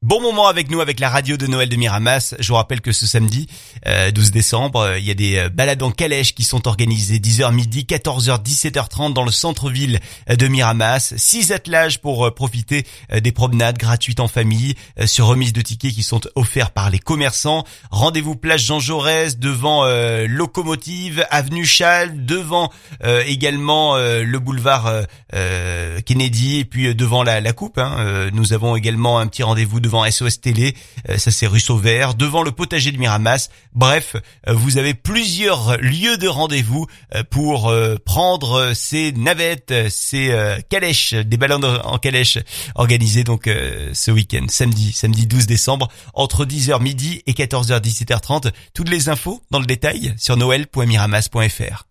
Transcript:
Bon moment avec nous avec la radio de Noël de Miramas. Je vous rappelle que ce samedi 12 euh, décembre, euh, il y a des euh, balades en calèche qui sont organisées 10h midi, 14h, 17h30 dans le centre-ville de Miramas. Six attelages pour profiter des promenades gratuites en famille sur remise de tickets qui sont offerts par les commerçants. Rendez-vous place Jean Jaurès devant Locomotive, avenue Chal, devant également le boulevard Kennedy et puis devant la, coupe. Hein. nous avons également un petit rendez-vous devant SOS Télé, euh, ça c'est rue Sauvert, devant le potager de Miramas. Bref, euh, vous avez plusieurs lieux de rendez-vous euh, pour prendre ces navettes, ces calèches, des ballons en calèche organisés donc ce week-end, samedi, samedi 12 décembre, entre 10h midi et 14h 17h30. Toutes les infos dans le détail sur noël.miramas.fr.